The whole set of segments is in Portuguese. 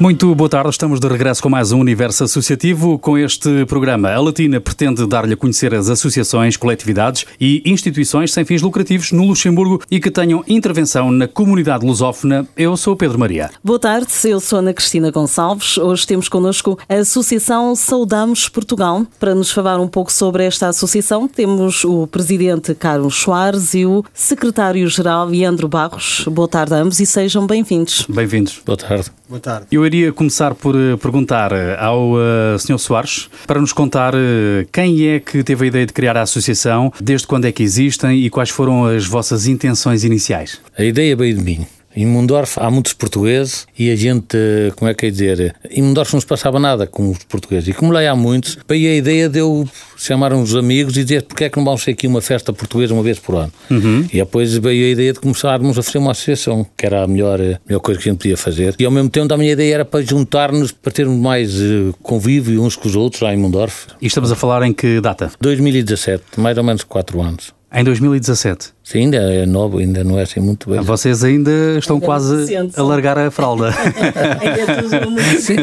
Muito boa tarde, estamos de regresso com mais um Universo Associativo. Com este programa, a Latina pretende dar-lhe a conhecer as associações, coletividades e instituições sem fins lucrativos no Luxemburgo e que tenham intervenção na comunidade lusófona. Eu sou Pedro Maria. Boa tarde, eu sou Ana Cristina Gonçalves. Hoje temos connosco a Associação Saudamos Portugal. Para nos falar um pouco sobre esta associação, temos o presidente Carlos Soares e o secretário-geral Leandro Barros. Boa tarde a ambos e sejam bem-vindos. Bem-vindos. Boa tarde. Boa tarde. Eu iria começar por eh, perguntar eh, ao uh, Sr. Soares para nos contar uh, quem é que teve a ideia de criar a associação, desde quando é que existem e quais foram as vossas intenções iniciais. A ideia veio de mim. Em Mundorf há muitos portugueses e a gente, como é que é dizer, em Mundorf não se passava nada com os portugueses. E como lá há muitos, veio a ideia de eu chamar uns amigos e dizer porque é que não vamos ter aqui uma festa portuguesa uma vez por ano. Uhum. E depois veio a ideia de começarmos a fazer uma associação, que era a melhor, a melhor coisa que a gente podia fazer. E ao mesmo tempo a minha ideia era para juntar-nos, para termos mais convívio uns com os outros lá em Mundorf. E estamos a falar em que data? 2017, mais ou menos 4 anos. Em 2017? Sim, ainda é novo, ainda não é assim muito bem. Vocês ainda estão ainda quase a largar a fralda. sim,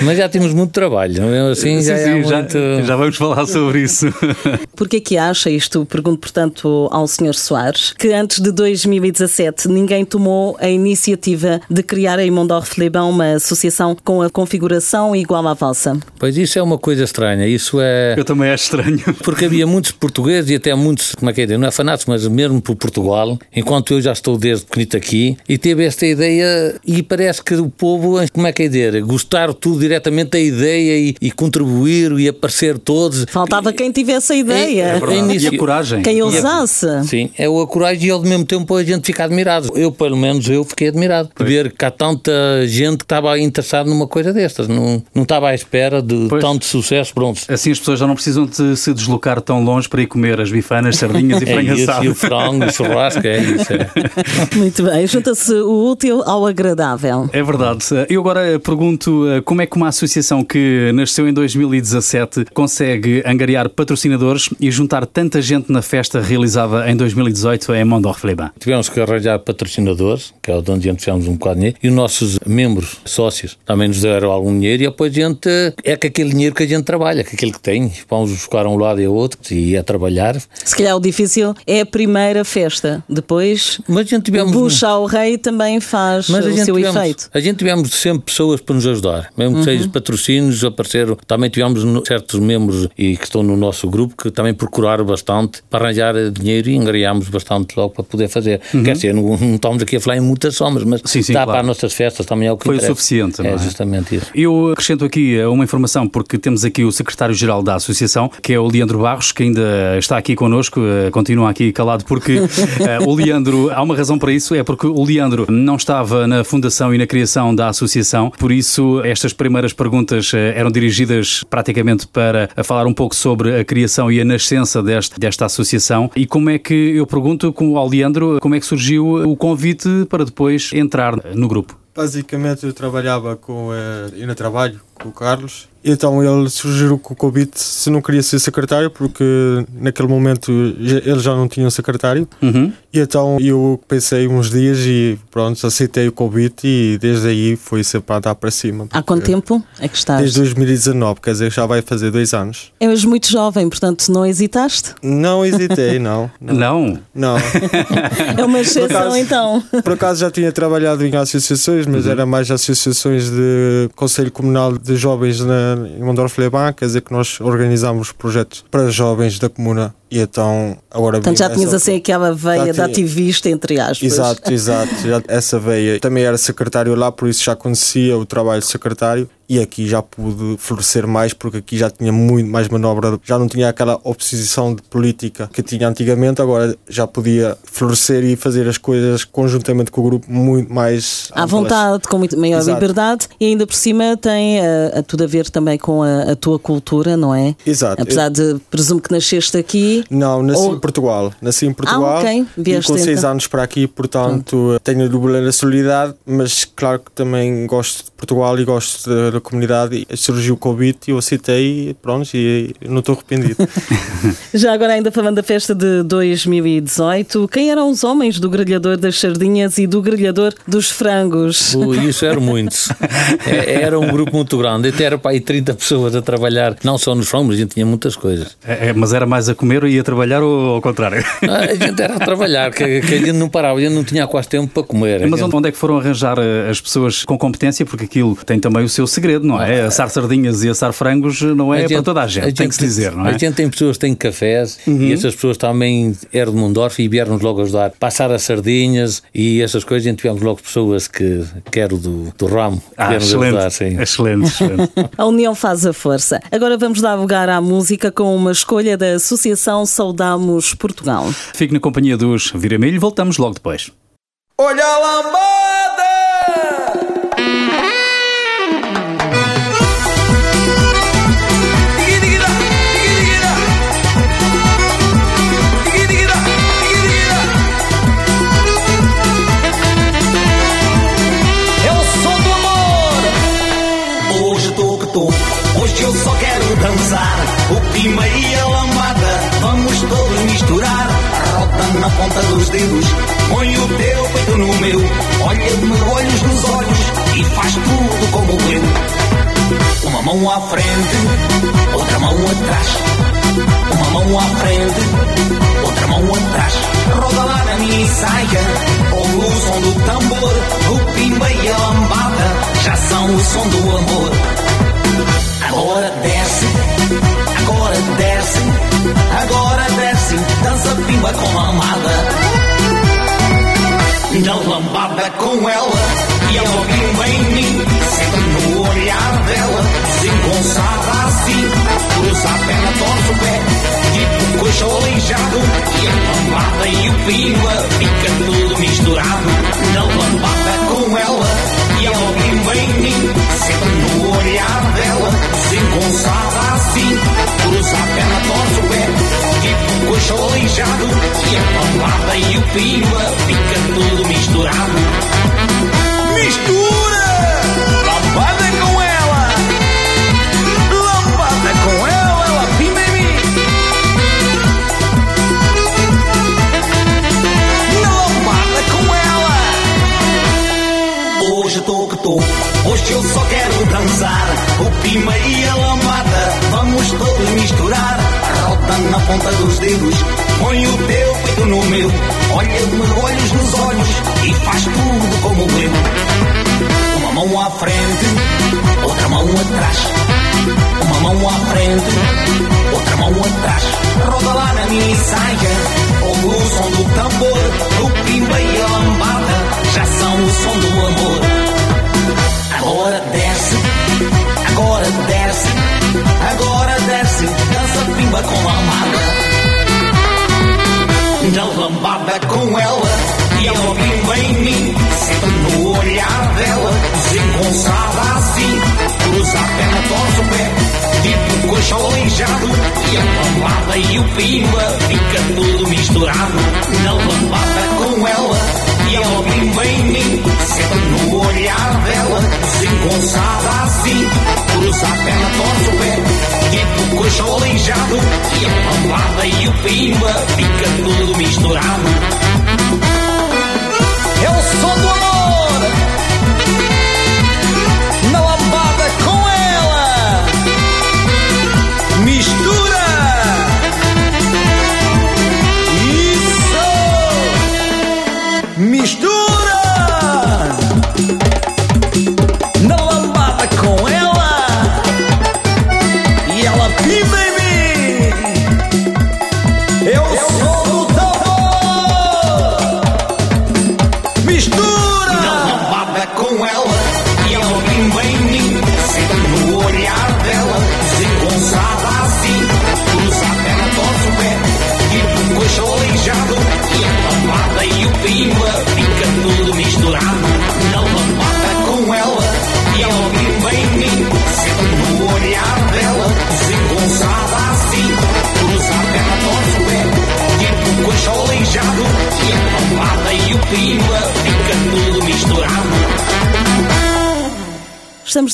mas já temos muito trabalho, não é? Assim, sim, já, sim, já, muito... já, vamos falar sobre isso. Porquê que acha, isto pergunto portanto ao Sr. Soares, que antes de 2017 ninguém tomou a iniciativa de criar em Mondorf-Leban uma associação com a configuração igual à vossa? Pois isso é uma coisa estranha, isso é... Eu também acho estranho. Porque havia muitos portugueses e até muitos, como é que é, não é fanáticos, mas mesmo por Portugal, enquanto eu já estou desde pequenito aqui, e teve esta ideia e parece que o povo, como é que é dizer, gostar tudo diretamente da ideia e, e contribuir e aparecer todos. Faltava e, quem tivesse a ideia. É, é e a coragem. Quem ousasse. Sim, é a coragem e ao mesmo tempo a gente fica admirado. Eu, pelo menos, eu fiquei admirado. Pois. Ver que há tanta gente que estava interessada numa coisa destas. Não, não estava à espera de pois. tanto sucesso. Pronto. Assim as pessoas já não precisam de se deslocar tão longe para ir comer as bifanas, sardinhas e frango é assado. E o frango, o churrasco, é isso. É. Muito bem, junta-se o útil ao agradável. É verdade. Eu agora pergunto como é que uma associação que nasceu em 2017 consegue angariar patrocinadores e juntar tanta gente na festa realizada em 2018 em Mondorf-Leban? Tivemos que arranjar patrocinadores, que é onde a gente fizemos um bocado de dinheiro, e os nossos membros, sócios, também nos deram algum dinheiro e depois a gente, é com aquele dinheiro que a gente trabalha, com aquele que tem, vamos buscar um lado e outro e a trabalhar. Se calhar o difícil é a primeira festa, depois mas a gente tivemos... o bucha ao rei também faz mas o seu tivemos, efeito. A gente tivemos sempre pessoas para nos ajudar, mesmo que uhum. sejam patrocínios, apareceram, também tivemos certos membros e que estão no nosso grupo que também procuraram bastante para arranjar dinheiro e engariámos bastante logo para poder fazer. Uhum. Quer dizer, não, não, estamos aqui a falar em muitas somas, mas sim, sim, dá claro. para as nossas festas também é o que Foi interessa. o suficiente, é, é? justamente isso. Eu acrescento aqui uma informação, porque temos aqui o secretário-geral da Associação, que é o Leandro Barros, que ainda está aqui connosco, continua aqui calado, porque o Leandro, há uma razão para isso, é porque o Leandro não estava na fundação e na criação da Associação, por isso estas primeiras perguntas eram dirigidas praticamente para falar um pouco sobre a criação e a nascença deste, desta associação. E como é que, eu pergunto com o Leandro, como é que surgiu o convite para depois entrar no grupo? Basicamente eu trabalhava com, no trabalho com o Carlos então ele sugeriu com o convite se não queria ser secretário, porque naquele momento ele já não tinha um secretário. Uhum. E então eu pensei uns dias e pronto, aceitei o convite e desde aí foi sempre para andar para cima. Há quanto tempo é que estás? Desde 2019, quer dizer, já vai fazer dois anos. És muito jovem, portanto não hesitaste? Não hesitei, não. Não? Não. é uma exceção por acaso, então. Por acaso já tinha trabalhado em associações, mas uhum. era mais associações de Conselho Comunal de Jovens na em Mondorf-Leban, quer dizer que nós organizamos projetos para jovens da comuna e então agora Portanto, já tinhas assim aquela veia de ativista, entre aspas. Exato, exato. Essa veia. Também era secretário lá, por isso já conhecia o trabalho de secretário e aqui já pude florescer mais porque aqui já tinha muito mais manobra, já não tinha aquela oposição de política que tinha antigamente, agora já podia florescer e fazer as coisas conjuntamente com o grupo muito mais à vontade, com muito maior Exato. liberdade e ainda por cima tem a, a tudo a ver também com a, a, tua cultura, não é? Exato. Apesar de presumo que nasceste aqui, aqui? Não, nasci Ou- em Portugal. Nasci em Portugal Ah, ok. e Vieste com seis então. anos para aqui, portanto tenho a dupla nacionalidade, mas claro que também gosto de Portugal e gosto da, da comunidade. E surgiu o convite e eu aceitei e pronto, e não estou arrependido. Já agora, ainda falando da festa de 2018, quem eram os homens do grelhador das sardinhas e do grelhador dos frangos? Ui, isso eram muitos. É- Era um grupo muito grande. Até era para aí 30 pessoas a trabalhar, não só nos frangos, a gente tinha muitas coisas. É, é, mas era mais a comer e a trabalhar ou ao contrário? Ah, A gente era a trabalhar, que, que a gente não parava, a gente não tinha quase tempo para comer. Mas A gente- onde é que foram arranjar eh, as pessoas com competência? Porque aquilo tem também o seu segredo, não é? Assar sardinhas e assar frangos não é A para gente- toda a gente, tem que se dizer, não é? Uhum. A gente tem pessoas que têm cafés e essas pessoas também eram de Mundorf e vieram-nos logo ajudar. Passar as sardinhas e essas coisas, a gente tivemos logo pessoas que, que eram do, do ramo, Ah, excelente, ajudar. Sim. excelente, excelente. A união faz a força. Agora vamos dar lugar à música com uma escolha da Associação Saudamos Portugal. Fique na companhia dos Viramilho, voltamos logo depois. Olha a lambada! É que eu só quero dançar. O clima e na ponta dos dedos, põe o teu peito no meu. Olha-me olhos nos olhos e faz tudo como eu. Uma mão à frente, outra mão atrás. Uma mão à frente, outra mão atrás. Roda lá na minha saia, ouve o som do tambor. O pimba e a lambada já são o som do amor. Agora desce, agora desce, agora desce, dança pimba com lambada. Na lambada com ela, e ela pimba em mim, sempre no olhar dela, desengonçada assim, cruza a perna, torce o pé, tipo coxa aleijado, e a lambada e o pimba fica tudo misturado. Na lambada aleijado, e a lambada e o pimba fica tudo misturado. Mistura! Lambada com ela! Lambada com ela, ela pimba em mim! Na lambada com ela! Hoje tô que tô, hoje eu só quero dançar. O pima e a lambada, vamos todos misturar. Roda na ponta dos dedos, põe o teu peito no meu. Olha-me olhos nos olhos e faz tudo como eu. Uma mão à frente, outra mão atrás. Uma mão à frente, outra mão atrás. Roda lá na minha saia, ouve o som do tambor. O pimba e a lambada já são o som do amor. Agora desce, agora desce, agora desce, dança pimba com lambada. Na lambada com ela, e ela pimba em mim, sempre no olhar dela, desengonçada assim, cruza a perna, torce o pé, tipo coxa aleijado, e a lambada e o pimba fica tudo misturado. Na lambada com ela, e ela pimba em mim, sempre no olhar dela, desengonçada assim, cruza a perna, torce o pé, tipo coxa aleijado, e a lambada e o pimba fica tudo misturado. O som do amor,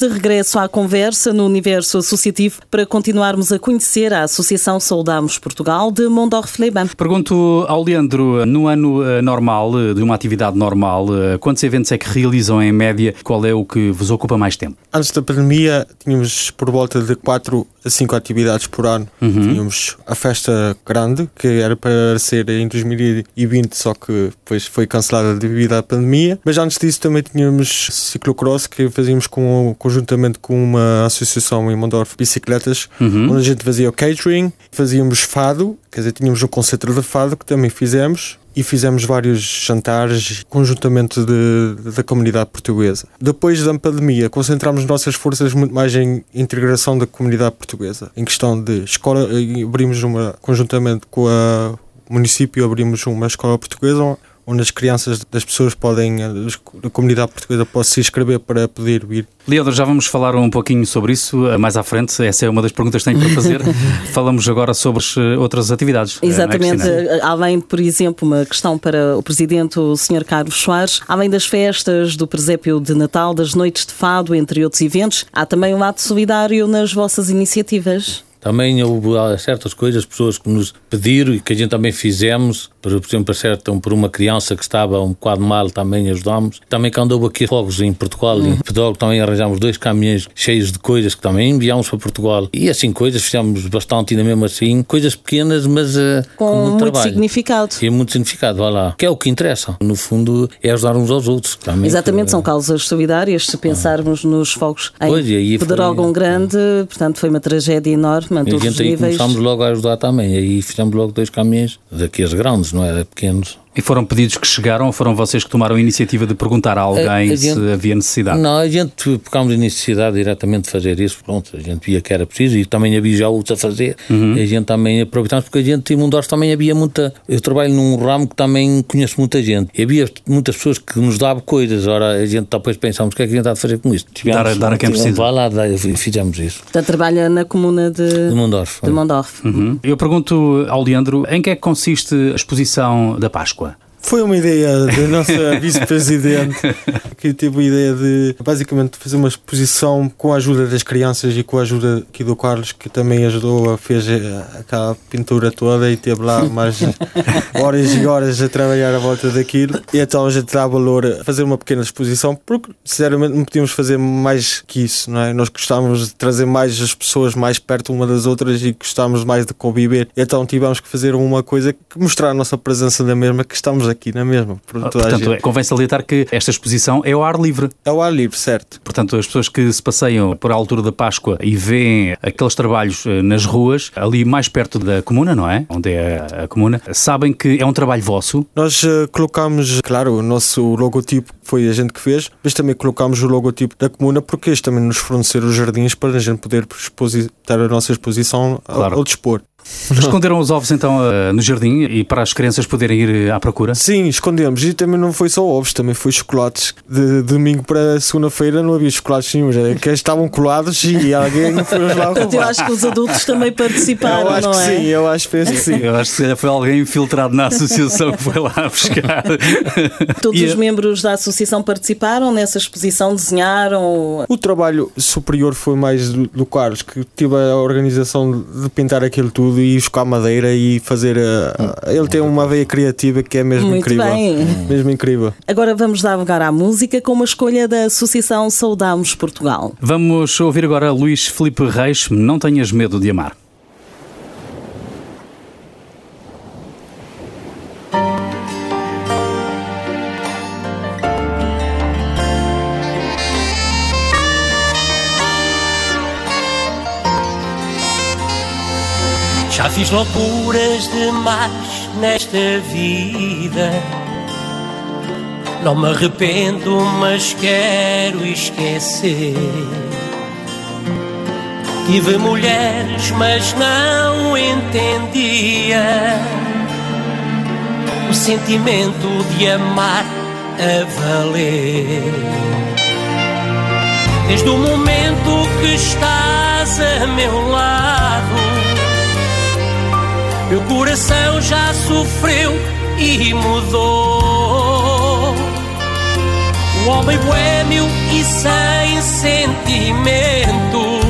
de regresso à conversa no universo associativo para continuarmos a conhecer a Associação Saudamos Portugal de Mondorf-Leban. Pergunto ao Leandro, no ano eh, normal, eh, de uma atividade normal, eh, quantos eventos é que realizam em média? Qual é o que vos ocupa mais tempo? Antes da pandemia, tínhamos por volta de 4 a 5 atividades por ano. Uhum. Tínhamos a festa grande, que era para ser em 2020, só que depois foi cancelada devido à pandemia. Mas antes disso também tínhamos ciclocross, que fazíamos com, conjuntamente com uma associação em Mondorf Bicicletas, uhum. onde a gente fazia o catering, fazíamos fado, quer dizer, tínhamos um concerto de fado que também fizemos, e fizemos vários jantares conjuntamente de, da comunidade portuguesa. Depois da pandemia, concentramos nossas forças muito mais em integração da comunidade portuguesa, em questão de escola, abrimos uma conjuntamente com o município abrimos uma escola portuguesa onde as crianças das pessoas podem, a comunidade portuguesa pode se inscrever para poder vir. Leandro, já vamos falar um pouquinho sobre isso eh, mais à frente. Essa é uma das perguntas que tenho para fazer. Falamos agora sobre eh, outras atividades. Eh, é, Exatamente. É, além, por exemplo, uma questão para o Presidente, o Sr. Carlos Soares, além das festas, do presépio de Natal, das noites de fado, entre outros eventos, há também um ato solidário nas vossas iniciativas. Também houve certas coisas, pessoas que nos pediram e que a gente também fizemos. Por exemplo, acertam por uma criança que estava um bocado mal, também ajudamos. Também quando houve aqui fogos em Portugal, uhum. em Pedrógão, também arranjamos dois caminhões cheios de coisas que também enviámos para Portugal. E assim, coisas, fizemos bastante, ainda mesmo assim, coisas pequenas, mas uh, com, com muito, trabalho. significado. E muito significado, vá lá. Que é o que interessa. No fundo, é ajudar uns aos outros. Também, Exatamente, que, são causas solidárias. Se pensarmos ah. nos fogos em pois, Pedrógão foi... Grande, portanto, foi uma tragédia enorme a todos os níveis. começámos logo a ajudar também. Aí fizemos logo dois caminhões daqueles grandes, não é? Pequenos. E foram pedidos que chegaram ou foram vocês que tomaram a iniciativa de perguntar a alguém a, a gente, se havia necessidade? Não, a gente pegámos a necessidade diretamente de fazer isso, pronto, a gente via que era preciso e também havia já outros a fazer, uhum. e a gente também aproveitámos porque a gente em Mundós também havia muita, eu trabalho num ramo que também conheço muita gente, e havia muitas pessoas que nos davam coisas, ora a gente depois pensámos o que é que a gente está a fazer com isto? Tivemos, dar, dar a quem precisa. Vá lá, fizemos isso. Portanto, trabalha na comuna de, de Mondorf. De Mondorf. Uhum. Eu pergunto ao Leandro, em que é que consiste a exposição da Páscoa? Foi uma ideia da nossa vice-presidente que teve a ideia de basicamente fazer uma exposição com a ajuda das crianças e com a ajuda aqui do Carlos, que também ajudou, fez aquela pintura toda e teve lá mais horas e horas a trabalhar à volta daquilo. E então a gente dá valor a fazer uma pequena exposição, porque sinceramente não podíamos fazer mais que isso, não é? Nós gostávamos de trazer mais as pessoas mais perto uma das outras e gostávamos mais de conviver. E então tivemos que fazer uma coisa que mostrar a nossa presença na mesma, que estamos aqui na mesma. Por ah, Portanto, é, convém salientar que esta exposição é ao ar livre. É ao ar livre, certo. Portanto, as pessoas que se passeiam por a altura da Páscoa e veem aqueles trabalhos eh, nas ruas, ali mais perto da comuna, não é? Onde é a comuna, sabem que é um trabalho vosso? Nós uh, colocamos, claro, o nosso logotipo foi a gente que fez, mas também colocámos o logotipo da comuna porque eles também nos forneceram os jardins para a gente poder expositar a nossa exposição claro. ao, ao dispor. Esconderam os ovos então eh, no jardim e para as crianças poderem ir à procura? Sim, escondemos. E também não foi só ovos, também foi chocolates. De, domingo para segunda-feira não havia chocolates nenhum, é que estavam colados e alguém foi lá roubar. Eu acho que os adultos também participaram, eu acho não que é? Sim, eu acho que sim. Eu acho que foi alguém infiltrado na associação que foi lá buscar. Todos e os membros da associação participaram nessa exposição, desenharam? O trabalho superior foi mais do, do Carlos, que tive a organização de pintar aquilo tudo tudo e buscar madeira e fazer. A, a, ele tem uma veia criativa que é mesmo Muito incrível. Bem. Mesmo incrível. Agora vamos dar lugar à música com uma escolha da Associação Saudamos Portugal. Vamos ouvir agora Luís Felipe Reis, Não Tenhas Medo de Amar. Já fiz loucuras demais nesta vida. Não me arrependo, mas quero esquecer. Tive mulheres, mas não entendia o sentimento de amar a valer. Desde o momento que estás a meu lado meu coração já sofreu e mudou. O homem boêmio e sem sentimentos.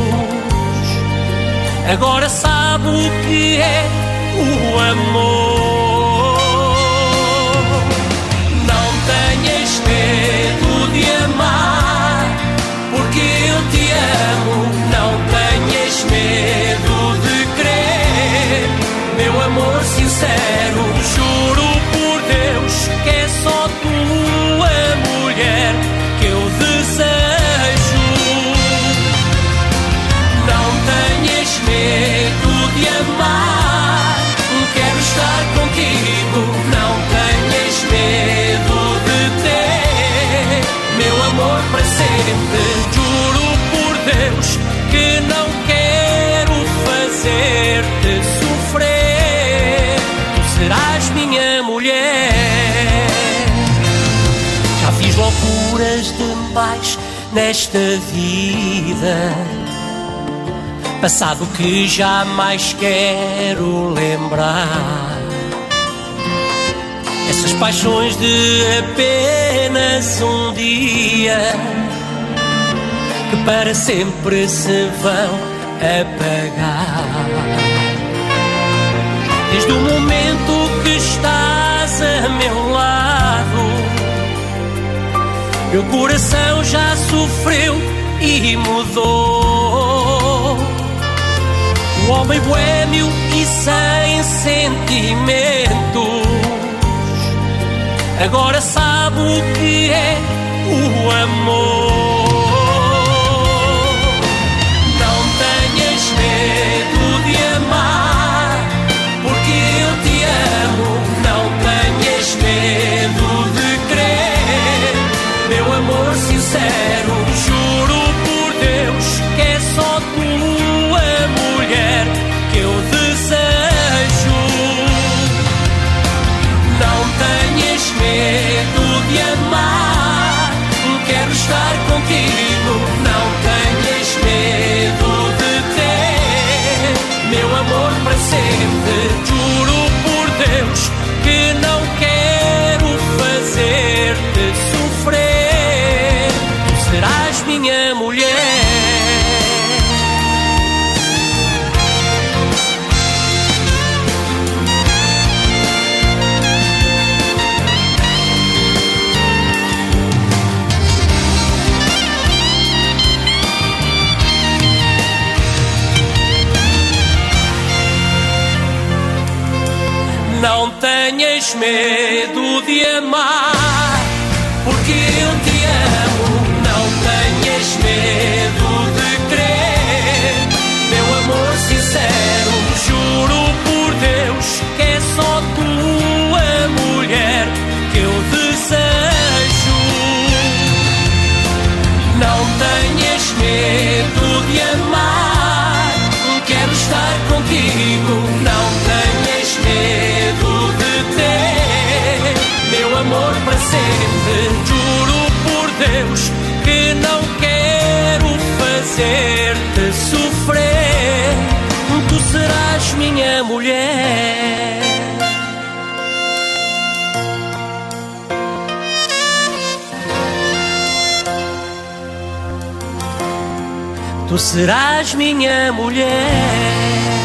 Agora sabe o que é o amor. Nesta vida. Passado que jamais quero lembrar. Essas paixões de apenas um dia que para sempre se vão apagar. Desde o momento que estás a meu lado, meu coração já sofreu e mudou. O homem boêmio e sem sentimentos agora sabe o que é o amor. Tenhas Tu serás minha mulher.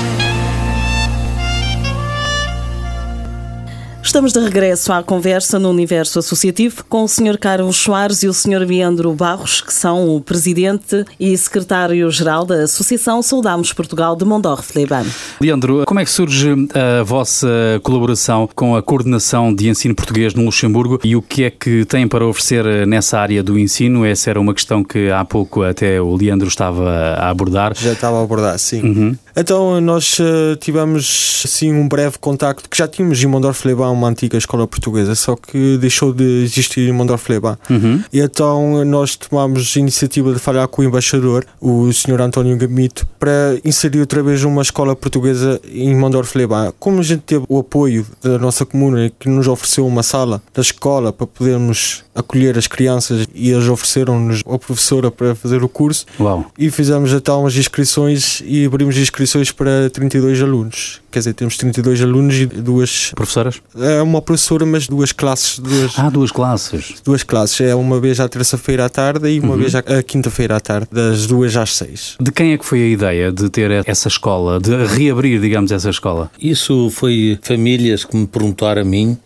Estamos de regresso à conversa no universo associativo com o Sr. Carlos Soares e o Sr. Leandro Barros, que são o presidente e secretário-geral da Associação Saudamos Portugal de Mondorf-Leban. Leandro, como é que surge a vossa colaboração com a coordenação de ensino português no Luxemburgo e o que é que têm para oferecer nessa área do ensino? Essa era uma questão que há pouco até o Leandro estava a abordar. Já estava a abordar, sim. Uhum. Então nós eh, tivemos assim um breve contacto que já tínhamos em Mondorf-Leban uma antiga escola portuguesa, só que deixou de existir em Mondorf-Leban. Uhum. E então nós tomámos a iniciativa de falar com o embaixador, o Sr. António Gamito, para inserir outra vez uma escola portuguesa em Mondorf-Leban. Como a gente teve o apoio da nossa comuna, que nos ofereceu uma sala da escola para podermos acolher as crianças e eles ofereceram-nos a professora para fazer o curso, Uau. e fizemos então as inscrições e abrimos inscrições para 32 alunos quer dizer, temos 32 alunos e duas. Professoras? É uma professora, mas duas classes. Duas, Ah, duas classes. duas classes. É uma vez à terça-feira à tarde e uma Uhum. vez à, à quinta-feira à tarde, das duas às seis. De quem é que foi a ideia de ter essa escola, de reabrir, digamos, essa escola? Isso foi famílias que me perguntaram a mim,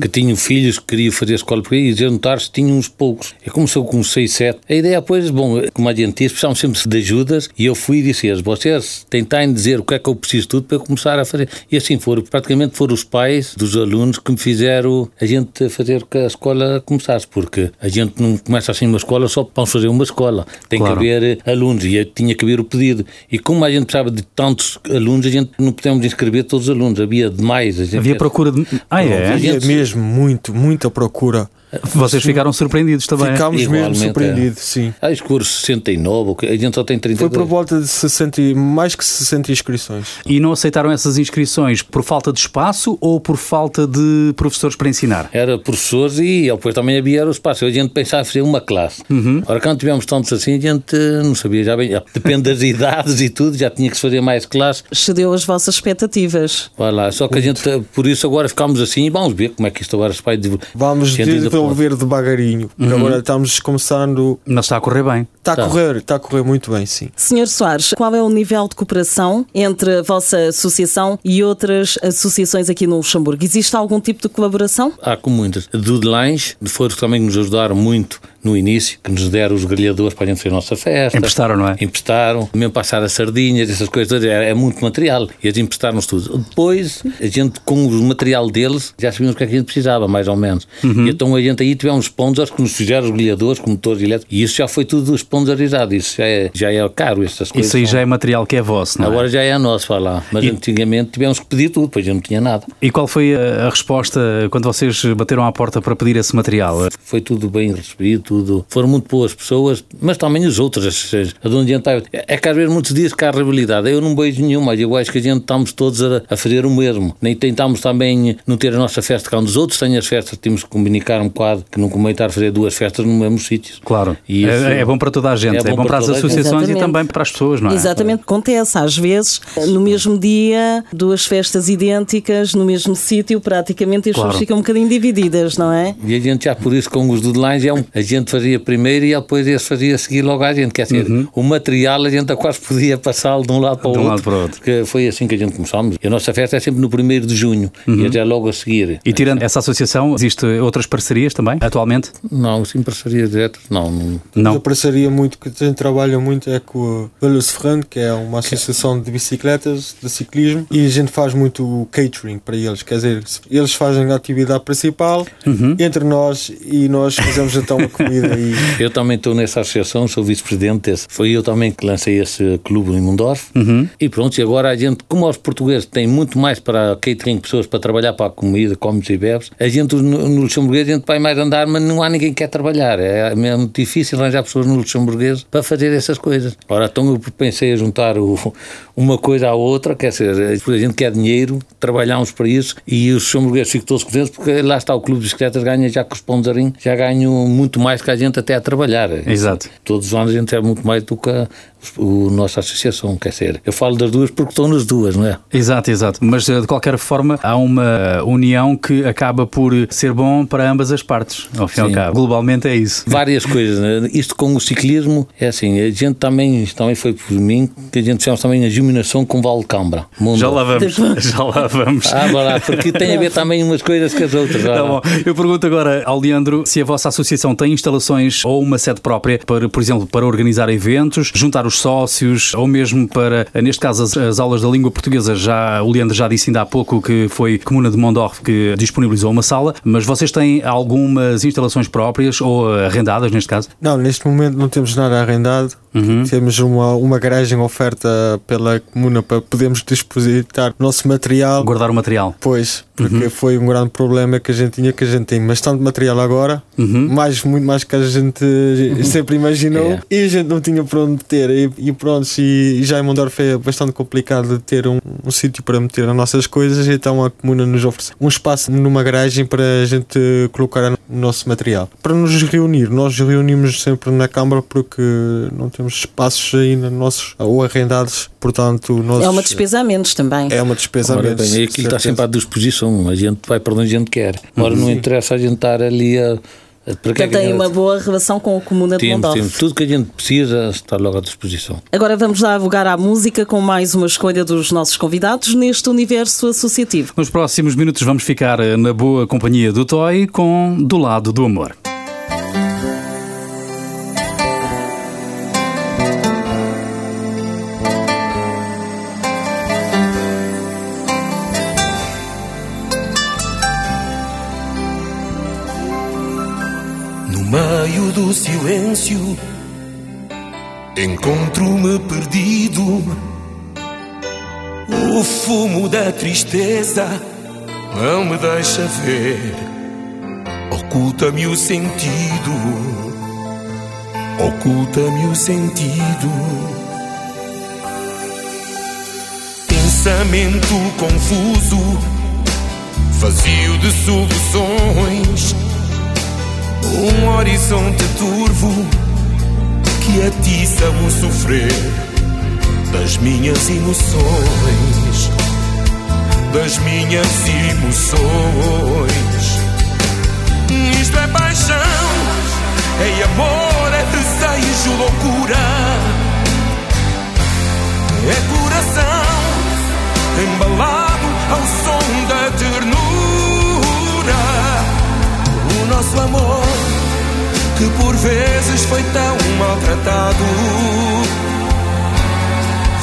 que tinham filhos que queriam fazer escola porque e juntar-se tinham uns poucos. E começou com 6, 7. A ideia, depois, bom, como a gente disse, precisavam sempre de ajudas e eu fui e disse vocês tentem dizer o que é que eu preciso de tudo para eu começar a fazer. E assim foram. Praticamente foram os pais dos alunos que me fizeram a gente fazer que a escola começasse, porque a gente não começa assim uma escola só para fazer uma escola. Tem Claro. que haver eh, alunos e tinha que haver o pedido. E como a gente precisava de tantos alunos, a gente não podíamos inscrever todos os alunos, havia demais. A gente Havia procura de. Ah, é? Havia gente- mesmo muito, muita procura. Vocês ficaram surpreendidos também. Ficámos mesmo Igualmente, surpreendidos, sim. Ah, escuro 69, a gente só tem 32. Foi por volta de 60, e- mais que 60 inscrições. E não aceitaram essas inscrições por falta de espaço ou por falta de professores para ensinar? Era professores e depois também havia o espaço. A gente pensava em fazer uma classe. Uhum. Ora, quando tivemos tantos assim, a gente não sabia, já bem, já- depende das idades e tudo, já tinha que se fazer mais classes. Excedeu as vossas expectativas. Vai lá. Só que a gente, por isso agora ficámos assim e vamos ver como é que isto agora se vai desenvolver. Vamos desenvolver devagarinho. porque Agora estamos começando. Mas está a correr bem. Está a Tá. correr, está a correr muito bem, sim. Senhor Soares, qual é o nível de cooperação entre a vossa associação e outras associações aqui no Luxemburgo? Existe algum tipo de colaboração? Há com muitas. Do de Lães, foram que também nos ajudaram muito no início, que nos deram os grelhadores para a gente fazer a nossa festa. Emprestaram, não é? Emprestaram, mesmo passar as sardinhas, essas coisas, é, é muito material. E eles emprestaram-nos tudo. Depois, a gente, com o material deles, já sabíamos o que é que a gente precisava, mais ou menos. Uhum. E então a gente aí tivemos sponsors que nos fizeram os grelhadores, com motores elétricos, e isso já foi tudo sponsorizado. Isso já é, já é caro, essas coisas. Isso aí já é material que é vosso, não é? Agora já é nosso, vai lá. Mas E- antigamente tivemos que pedir tudo, pois eu não tinha nada. E qual foi a, a resposta quando vocês bateram à porta para pedir esse material? Foi tudo bem recebido, tudo. Foram muito boas pessoas, mas também os outros. as- as- A onde a gente está. É que às vezes muitos dias que há rivalidade. Eu não vejo nenhuma. Eu acho que a gente estamos todos a, a fazer o mesmo. Nem tentamos também não ter a nossa festa cá onde os outros têm as festas. Temos que comunicar um bocado, que não comentar fazer duas festas no mesmo sítio. Claro. E isso- é, é bom para toda a gente, é bom, para, as toda a gente. associações e Exatamente. também para as pessoas, não é? Exatamente, acontece às vezes, no mesmo dia, duas festas idênticas, no mesmo sítio, praticamente, e as Claro. pessoas ficam um bocadinho divididas, não é? E a gente já por isso com os deadlines, é um, a gente fazia primeiro e depois eles fazia a seguir logo à gente. Quer dizer, o material a gente quase podia passá-lo de um lado para o Uhum. De um outro. lado para o outro. Que foi assim que a gente começámos. E a nossa festa é sempre no primeiro de junho e até logo a seguir. Uhum. E tirando essa associação, existe outras parcerias também, atualmente? Não, sim, parcerias diretas, não. não. Não. A parceria muito que a gente trabalha muito é com a Velhos Ferrand, que é uma associação de bicicletas, de ciclismo, e a gente faz muito catering para eles. Quer dizer, eles fazem a atividade principal Uhum. entre nós e nós fazemos então a comida e Eu também estou nessa associação, sou vice-presidente desse. Foi eu também que lancei esse clube em Mundorf. Uhum. E pronto, e agora a gente, como os portugueses têm muito mais para catering, pessoas para trabalhar para a comida, comes e bebes, a gente no, no luxemburguês a gente vai mais andar, mas não há ninguém que quer trabalhar. É mesmo difícil arranjar pessoas no luxemburguês para fazer essas coisas. Ora, então eu pensei a juntar o- uma coisa à outra, quer dizer, a gente quer dinheiro, trabalhamos para isso e os luxemburgueses ficam todos contentes porque lá está o clube de bicicletas ganha já com os sponsoring, já ganham muito mais que a gente até a trabalhar. Exato. Todos os anos a gente é muito mais do que a, o- nossa associação, quer dizer. Eu falo das duas porque estão nas duas, não é? Exato, exato. Mas eh, de qualquer forma há uma união que acaba por ser bom para ambas as partes, ao fim e ao cabo. Globalmente é isso. Várias coisas. Né? Isto com o ciclismo é assim, a gente também, isto também foi por mim, que a gente fizemos também a iluminação com Val Cambra. Mundo. Já lá vamos, já lá vamos. Ah, lá, porque tem a ver também umas coisas com as outras. Tá bom. Eu pergunto agora ao Leandro se a vossa associação tem instalações ou uma sede própria para, por exemplo, para organizar eventos, juntar os sócios ou mesmo para, neste caso, as, as aulas da língua portuguesa. Já, o Leandro já disse ainda há pouco que foi a Comuna de Mondorf que disponibilizou uma sala, mas vocês têm algumas instalações próprias ou arrendadas, neste caso? Não, neste momento não temos nada arrendado. Uhum. Temos uma, uma garagem oferta pela comuna para podermos depositar o nosso material. Guardar o material. Pois, porque Uhum. foi um grande problema que a gente tinha, que a gente tem bastante material agora, Uhum. mais, muito mais que a gente sempre imaginou, É. e a gente não tinha para onde ter. E e, e pronto, e, e já em Mondorf é bastante complicado ter um, um sítio para meter as nossas coisas, então a comuna nos oferece um espaço numa garagem para a gente colocar o nosso material. Para nos reunir, nós reunimos sempre na Câmara porque não temos espaços ainda nossos ou arrendados, portanto... Nós, é uma despesa a menos também. É uma despesa Ora a menos. bem, aquilo está sempre à disposição, a gente vai para onde a gente quer. Ora, não interessa a gente estar ali a. é Portanto, tem uma boa relação com a comuna de Temos, Mondorf. temos. Tudo que a gente precisa está logo à disposição. Agora vamos dar lugar à música com mais uma escolha dos nossos convidados neste universo associativo. Nos próximos minutos vamos ficar eh, na boa companhia do Toy com Do Lado do Amor. Silêncio, encontro-me perdido. O fumo da tristeza não me deixa ver, oculta-me o sentido, oculta-me o sentido. Pensamento confuso, vazio de soluções. Um horizonte turvo que atiça o sofrer. Das minhas emoções, das minhas emoções. Isto é paixão, é amor, é desejo, loucura, é coração embalado ao som da ternura nosso amor que por vezes foi tão maltratado.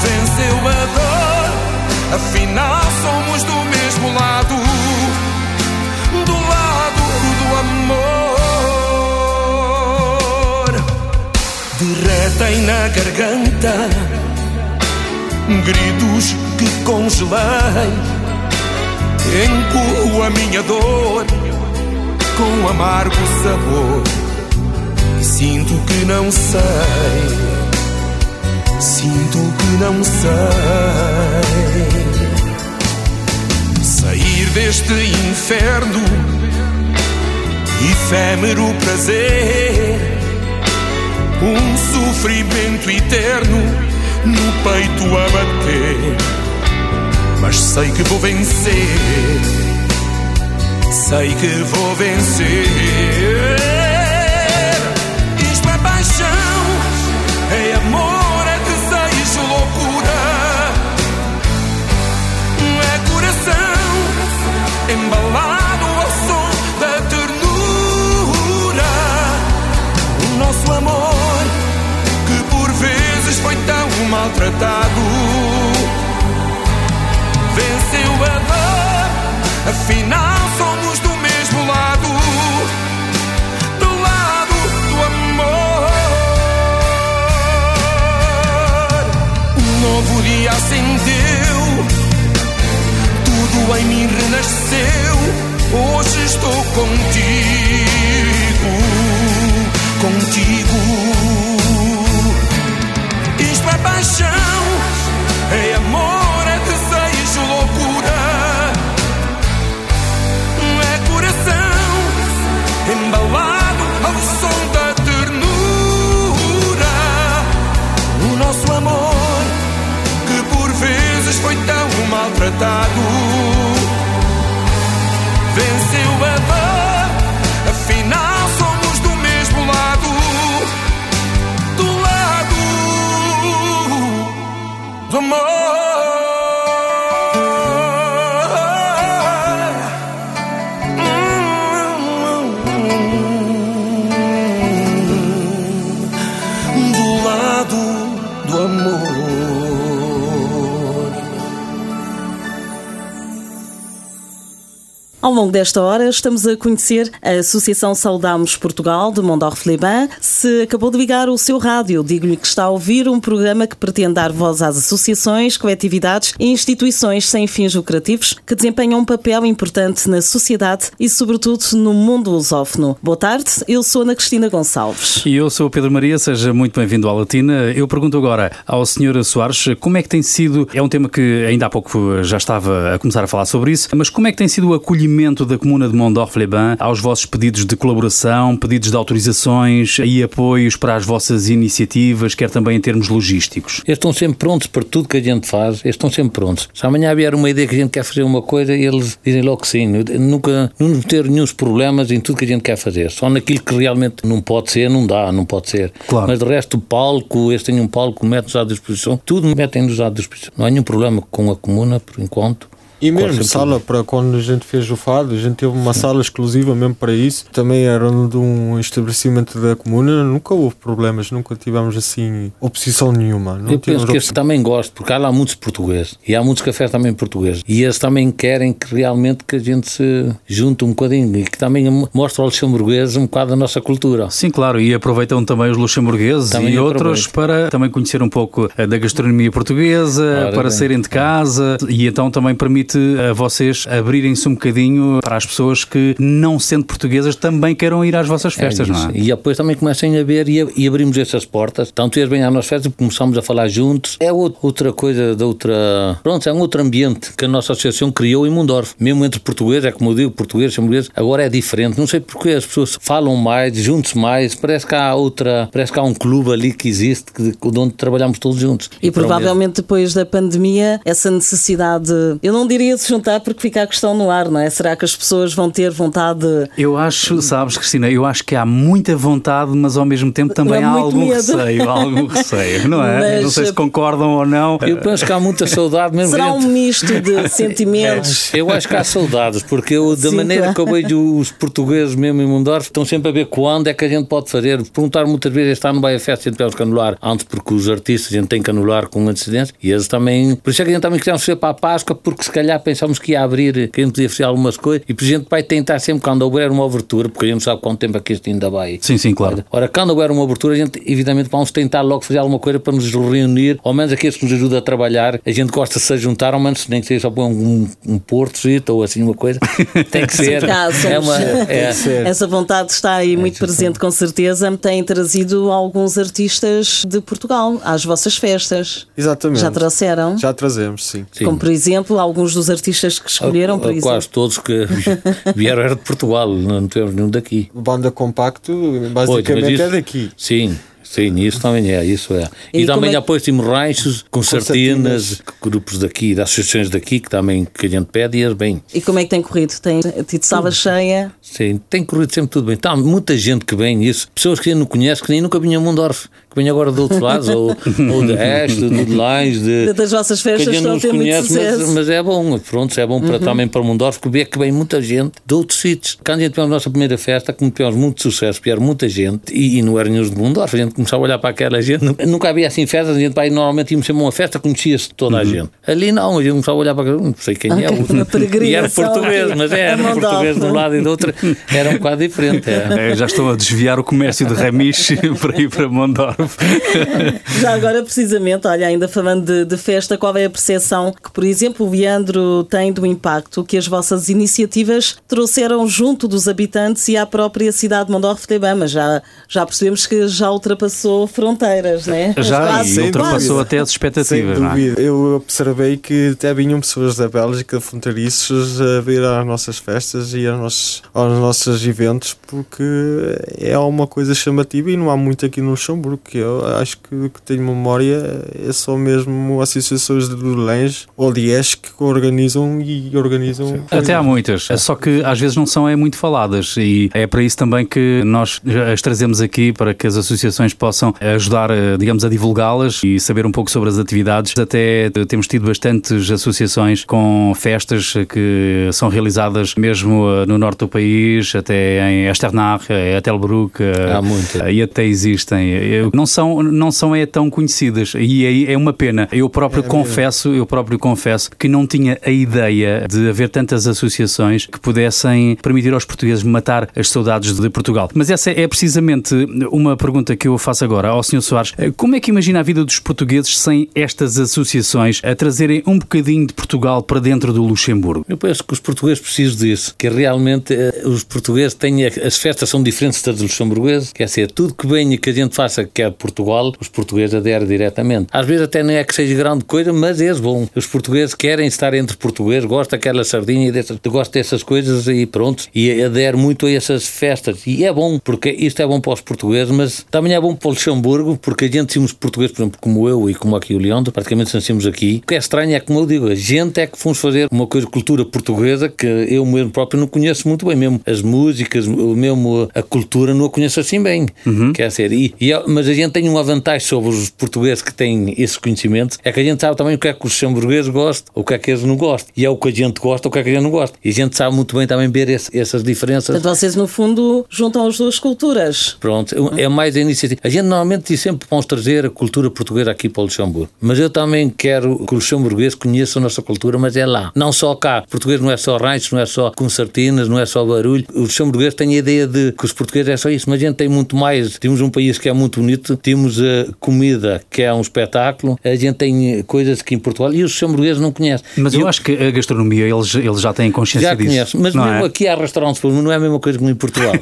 Venceu a dor afinal somos do mesmo lado do lado do amor. Derretem na garganta gritos que congelei engulo a minha dor com amargo sabor. E sinto que não sei, sinto que não sei. Sair deste inferno, efêmero prazer, um sofrimento eterno no peito a bater, mas sei que vou vencer sei que vou vencer. Isto é paixão, é amor, é desejo, loucura. É coração embalado ao som da ternura. O nosso amor, que por vezes foi tão maltratado, venceu a dor, afinal somos do mesmo lado, do lado do amor. Um novo dia acendeu, tudo em mim renasceu. Hoje estou contigo, contigo. Isto é paixão, maltratado, longo desta hora estamos a conhecer a Associação Saudamos Portugal de Mondorf-Leban. Se acabou de ligar o seu rádio, digo-lhe que está a ouvir um programa que pretende dar voz às associações, coletividades e instituições sem fins lucrativos que desempenham um papel importante na sociedade e, sobretudo, no mundo lusófono. Boa tarde, eu sou Ana Cristina Gonçalves. E eu sou Pedro Maria, seja muito bem-vindo à Latina. Eu pergunto agora ao Sr. Soares como é que tem sido, é um tema que ainda há pouco já estava a começar a falar sobre isso, mas como é que tem sido o acolhimento da comuna de Mondorf-Leban aos vossos pedidos de colaboração, pedidos de autorizações e apoios para as vossas iniciativas, quer também em termos logísticos? Eles estão sempre prontos para tudo que a gente faz, eles estão sempre prontos. Se amanhã vier uma ideia que a gente quer fazer uma coisa, eles dizem logo que sim. Nunca não ter nenhum problemas em tudo que a gente quer fazer. Só naquilo que realmente não pode ser, não dá, não pode ser. Claro. Mas de resto, o palco, este tem um palco, mete-nos à disposição, tudo metem-nos à disposição. Não há nenhum problema com a comuna, por enquanto. E mesmo sala para quando a gente fez o fado, a gente teve uma sala exclusiva mesmo para isso. Também era de um estabelecimento da comuna, nunca houve problemas, nunca tivemos assim oposição nenhuma. Não Eu penso que eles também gostam, porque há lá muitos portugueses e há muitos cafés também portugueses. E eles também querem que realmente que a gente se junte um bocadinho e que também mostre aos luxemburgueses um bocado a nossa cultura. Sim, claro, e aproveitam também os luxemburgueses Também e outros para também conhecer um pouco eh, da gastronomia portuguesa, Ora para bem. saírem de casa e então também permite a vocês abrirem-se um bocadinho para as pessoas que, não sendo portuguesas, também queiram ir às vossas festas, É não é? E depois também comecem a ver e, e abrimos essas portas. Tanto eles vêm às nossas festas, começamos a falar juntos. É ou- outra coisa, da outra. Pronto, é um outro ambiente que a nossa associação criou em Mundorf. Mesmo entre portugueses, é como eu digo, portugueses, portugueses, agora é diferente. Não sei porque as pessoas falam mais, juntos mais. Parece que há outra. Parece que há um clube ali que existe, que, de onde trabalhamos todos juntos. E para o provavelmente depois da pandemia, essa necessidade, eu não diria de se juntar porque fica a questão no ar, não é? Será que as pessoas vão ter vontade de Eu acho, sabes, Cristina, eu acho que há muita vontade, mas ao mesmo tempo também há muito algum medo. receio, há algum receio, não é? Mas, não sei se eh, concordam ou não. Eu penso que há muita saudade mesmo. Será um misto de sentimentos. Eu acho que há saudades, porque eu, da Sim, maneira claro. que eu vejo os portugueses mesmo em Mundorf, estão sempre a ver quando é que a gente pode fazer. Perguntar muitas vezes, está no Baia Festa, a gente temos que anular antes, porque os artistas a gente tem que anular com antecedência, e eles também. Por isso é que a gente também queríamos fazer para a Páscoa, porque se calhar pensamos que ia abrir, que a gente podia fazer algumas coisas, e a gente vai tentar sempre quando houver uma abertura, porque a gente sabe quanto tempo é que isto ainda vai. Sim, sim, claro. Ora, quando houver uma abertura, a gente, evidentemente, vamos tentar logo fazer alguma coisa para nos reunir, ao menos aqueles que nos ajudam a trabalhar. A gente gosta de se juntar, ao menos nem que seja só para um, um porto ou assim uma coisa. Tem que ser. Somos- é uma, é, Essa vontade está aí muito presente, com certeza. Têm trazido alguns artistas de Portugal às vossas festas. Exatamente. Já trouxeram? Já trazemos, sim. sim. Como, por exemplo, alguns dos artistas que escolheram, por exemplo. Quase todos que vieram era de Portugal, não tivemos nenhum daqui. Banda Compacto, basicamente mas isso- é daqui. Sim. Sim, isso também é, isso é. E, E também é- depois temos ranchos, concertinas, grupos daqui, das associações daqui, que também que a gente pede e eles bem. E como é que tem corrido? Tem tido sala cheia? Sim, tem corrido sempre tudo bem. Tá, muita gente que vem isso, pessoas que a gente não conhece, que nem nunca vinha a Mundorf, que vem agora de outros lados, ou, ou de Este, de Lines, de. Das vossas que a festas gente estão não a ter muito conhece, mas, sucesso. mas é bom, pronto, é bom para, também para Mundorf, que vê que vem muita gente de outros sítios. Quando a gente tivemos a nossa primeira festa, como tivemos muito sucesso, vieram muita gente, e, e não eram nenhum de Mundorf, a gente começava a olhar para aquela gente, nunca, havia assim festas, a gente vai, normalmente íamos sempre a uma festa, conhecia-se toda a gente. Ali não, a gente começava a olhar para aquela, não sei quem é, Ok, uma e era português, mas a era Mundorf. português de um lado e do outro, era um bocado diferente. É. Eh, Já estou a desviar o comércio de Ramiche para ir para Mondorf. Já agora, precisamente, olha, ainda falando de, de festa, qual é a percepção que, por exemplo, o Leandro tem do impacto que as vossas iniciativas trouxeram junto dos habitantes e à própria cidade de Mondorf de Bama? Já, já percebemos que já ultrapassou fronteiras, né? Já, Quase, e sem ultrapassou dúvida. até as Sem expectativas, não é? dúvida. Eu observei que até vinham pessoas da Bélgica, fronteiriços, a vir às nossas festas e aos nossos, aos nossos eventos, porque é uma coisa chamativa e não há muito aqui no Luxemburgo. Que Eu acho que, que tenho memória, é só mesmo associações de Lange ou de Esch que organizam e organizam. Até há muitas, só que às vezes não são é muito faladas e é para isso também que nós as trazemos aqui para que as associações possam ajudar, eh, digamos, a divulgá-las e saber um pouco sobre as atividades. Até eh, temos tido bastantes associações com festas que são realizadas mesmo eh, no norte do país, até em Esternach, Etelbruck, eh, Há muitas. e até existem. Não são, não são é tão conhecidas e aí é uma pena. Eu próprio É confesso, eu próprio confesso que não tinha a ideia de haver tantas associações que pudessem permitir aos portugueses matar as saudades de Portugal. Mas essa é precisamente uma pergunta que eu faço agora ao Sr. Soares. Como é que imagina a vida dos portugueses sem estas associações a trazerem um bocadinho de Portugal para dentro do Luxemburgo? Eu penso que os portugueses precisam disso, que realmente eh, os portugueses têm, a- as festas são diferentes das dos luxemburgueses, quer dizer, tudo que venha que a gente faça que Portugal, os portugueses aderem diretamente. Às vezes até não é que seja grande coisa, mas é bom. Os portugueses querem estar entre portugueses, gostam daquela sardinha, e dessas, gostam dessas coisas e pronto, e adere muito a essas festas. E é bom, porque isto é bom para os portugueses, mas também é bom para o Luxemburgo, porque a gente somos portugueses, por exemplo, como eu e como aqui o Leandro, praticamente nascemos aqui. O que é estranho é como eu digo, a gente é que fomos fazer uma coisa, cultura portuguesa, que eu mesmo próprio não conheço muito bem, mesmo as músicas, o mesmo a cultura, não a conheço assim bem. Quer dizer, e, e mas a gente tem uma vantagem sobre os portugueses que têm esse conhecimento, é que a gente sabe também o que é que os luxemburgueses gostam, o que é que eles não gostam. E é o que a gente gosta, o que é que a gente não gosta. E a gente sabe muito bem também ver esse- essas diferenças. Portanto, vocês, no fundo, juntam as duas culturas. Pronto, é mais a iniciativa. A gente normalmente diz sempre vamos trazer a cultura portuguesa aqui para o Luxemburgo. Mas eu também quero que os luxemburgueses conheçam a nossa cultura, mas é lá. Não só cá. Português não é só ranchos, não é só concertinas, não é só barulho. Os luxemburgueses têm a ideia de que os portugueses é só isso, mas a gente tem muito mais. Temos um país que é muito bonito, temos a comida que é um espetáculo, a gente tem coisas que em Portugal e os luxemburgueses não conhecem. Mas E eu acho que a gastronomia eles, eles já têm consciência já disso. conheço, mas não mesmo é? aqui há restaurantes, mas não é a mesma coisa que em Portugal.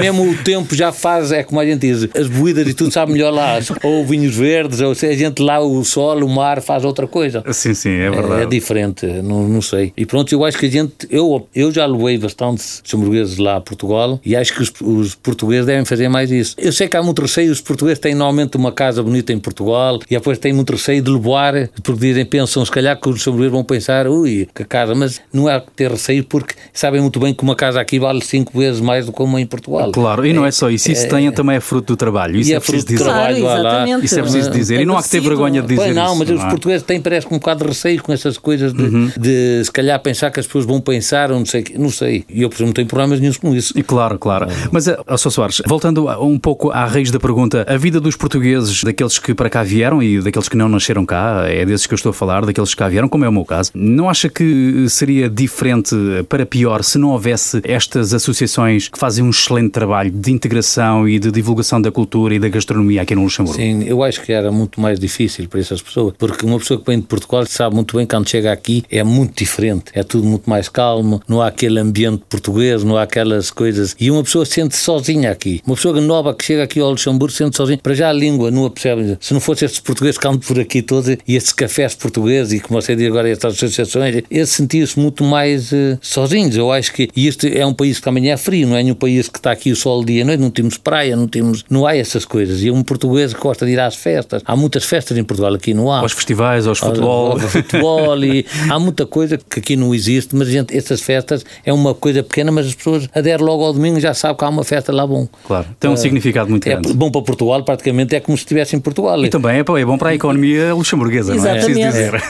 Mesmo o tempo já faz, é como a gente diz, as bebidas e tudo sabe melhor lá. Ou vinhos verdes, ou se a gente lá, o sol, o mar faz outra coisa. Sim, sim, é É, verdade. diferente, não, não sei. E pronto, eu acho que a gente, eu, eu já levei bastantes hamburgueses lá a Portugal e acho que os, os portugueses devem fazer mais isso. Eu sei que há muito receio, os portugueses têm normalmente uma casa bonita em Portugal e depois têm muito receio de levar, porque dizem, pensam, se calhar que os hamburgueses vão pensar, ui, que casa, mas não é ter receio porque sabem muito bem que uma casa aqui vale cinco vezes mais do que uma em Portugal. Claro, e não é só isso, isso tem, também é fruto do trabalho. Isso E é, é preciso dizer. trabalho, Claro, lá. Isso é preciso dizer. E não há que ter vergonha de dizer Pois não, isso. mas os não é? portugueses têm, parece que um bocado de receio com essas coisas de, Uhum. de, se calhar pensar que as pessoas vão pensar ou não sei, não sei. E eu, por exemplo, não tenho problemas nenhum com isso. E Claro, claro. Mas, eh, ó Sr. Soares, voltando um pouco à raiz da pergunta, a vida dos portugueses, daqueles que para cá vieram e daqueles que não nasceram cá, é desses que eu estou a falar, daqueles que cá vieram, como é o meu caso, não acha que seria diferente para pior se não houvesse estas associações que fazem um excelente trabalho de integração e de divulgação da cultura e da gastronomia aqui no Luxemburgo? Sim, eu acho que era muito mais difícil para essas pessoas, porque uma pessoa que vem de Portugal sabe muito bem que quando chega aqui é muito diferente, é tudo muito mais calmo, não há aquele ambiente português, não há aquelas coisas. E uma pessoa sente sozinha aqui. Uma pessoa nova que chega aqui ao Luxemburgo sente sozinha. Para já a língua não a percebe. Se não fosse estes portugueses que andam por aqui todos e estes cafés portugueses e como você diz agora, estas associações, eles sentiam-se muito mais eh, sozinhos. Eu acho que e este é um país que também é frio, não é um país que está aqui o sol dia e noite, não temos praia, não temos, não há essas coisas. E um português que gosta de ir às festas, há muitas festas em Portugal, aqui não há. Aos festivais, aos futebol. Ao- ao futebol e há muita coisa que aqui não existe, mas gente, essas festas é uma coisa pequena, mas as pessoas aderem logo ao domingo e já sabem que há uma festa lá bom. Claro, tem um significado muito É grande. Bom para Portugal, praticamente é como se estivesse em Portugal. E também é, pa- é bom para a economia luxemburguesa, não é? Exatamente. dizer.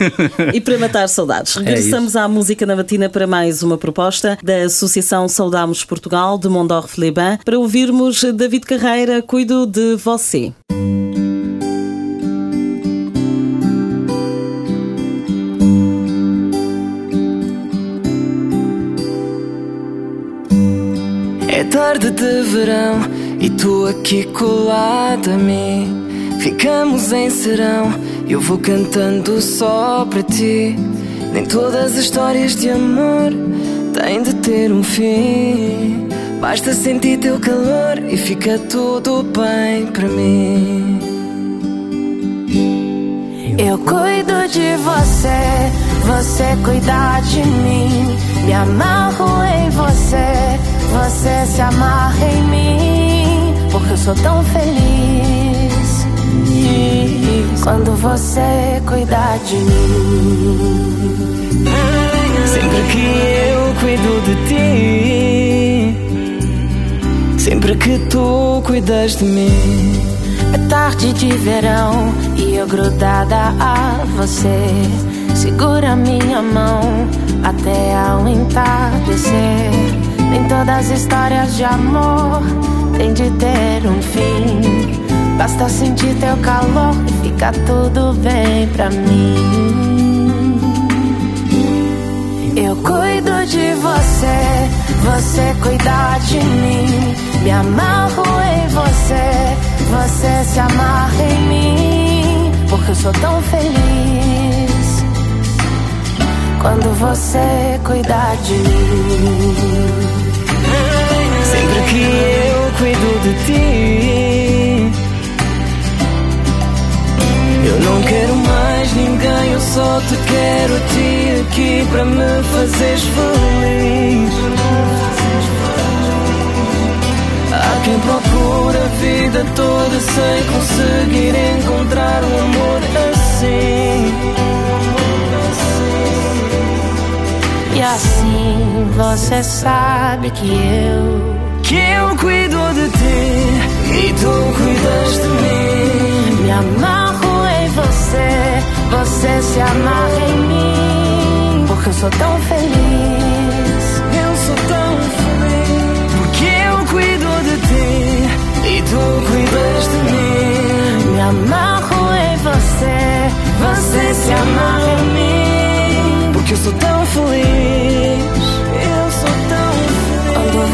E para matar saudades, É regressamos à música na matina para mais uma proposta da Associação Saudamos Portugal de Mondorf Leban para ouvirmos David Carreira, Cuido de Você. É tarde de verão e tu aqui colada a mim. Ficamos em serão, eu vou cantando só para ti. Nem todas as histórias de amor têm de ter um fim. Basta sentir teu calor e fica tudo bem para mim. Eu cuido de você, você cuida de mim. Me amarro em você, você se amarra em mim. Porque eu sou tão feliz quando você cuida de mim. Sempre que eu cuido de ti, sempre que tu cuidas de mim. É tarde de verão e eu grudada a você. Segura minha mão até ao entardecer. Nem todas as histórias de amor têm de ter um fim. Basta sentir teu calor e fica tudo bem pra mim. Eu cuido de você, você cuida de mim. Me amarro em você, você se amarra em mim. Porque eu sou tão feliz quando você cuida de mim. Sempre que eu ti. Eu não quero mais ninguém, eu só te quero ti aqui para me fazeres feliz. Há quem procura a vida toda sem conseguir encontrar um amor assim. E assim você sabe que eu que eu cuido de ti e tu cuidas de mim. Me amarro em você, você se amarra em mim. Porque eu sou tão feliz, eu sou tão feliz. Porque eu cuido de ti e tu cuidas de mim. Me amarro em você, você se amarra em mim. Porque eu sou tão feliz,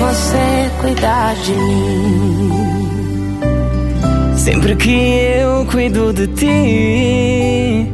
você cuidar de mim. Sempre que eu cuido de ti,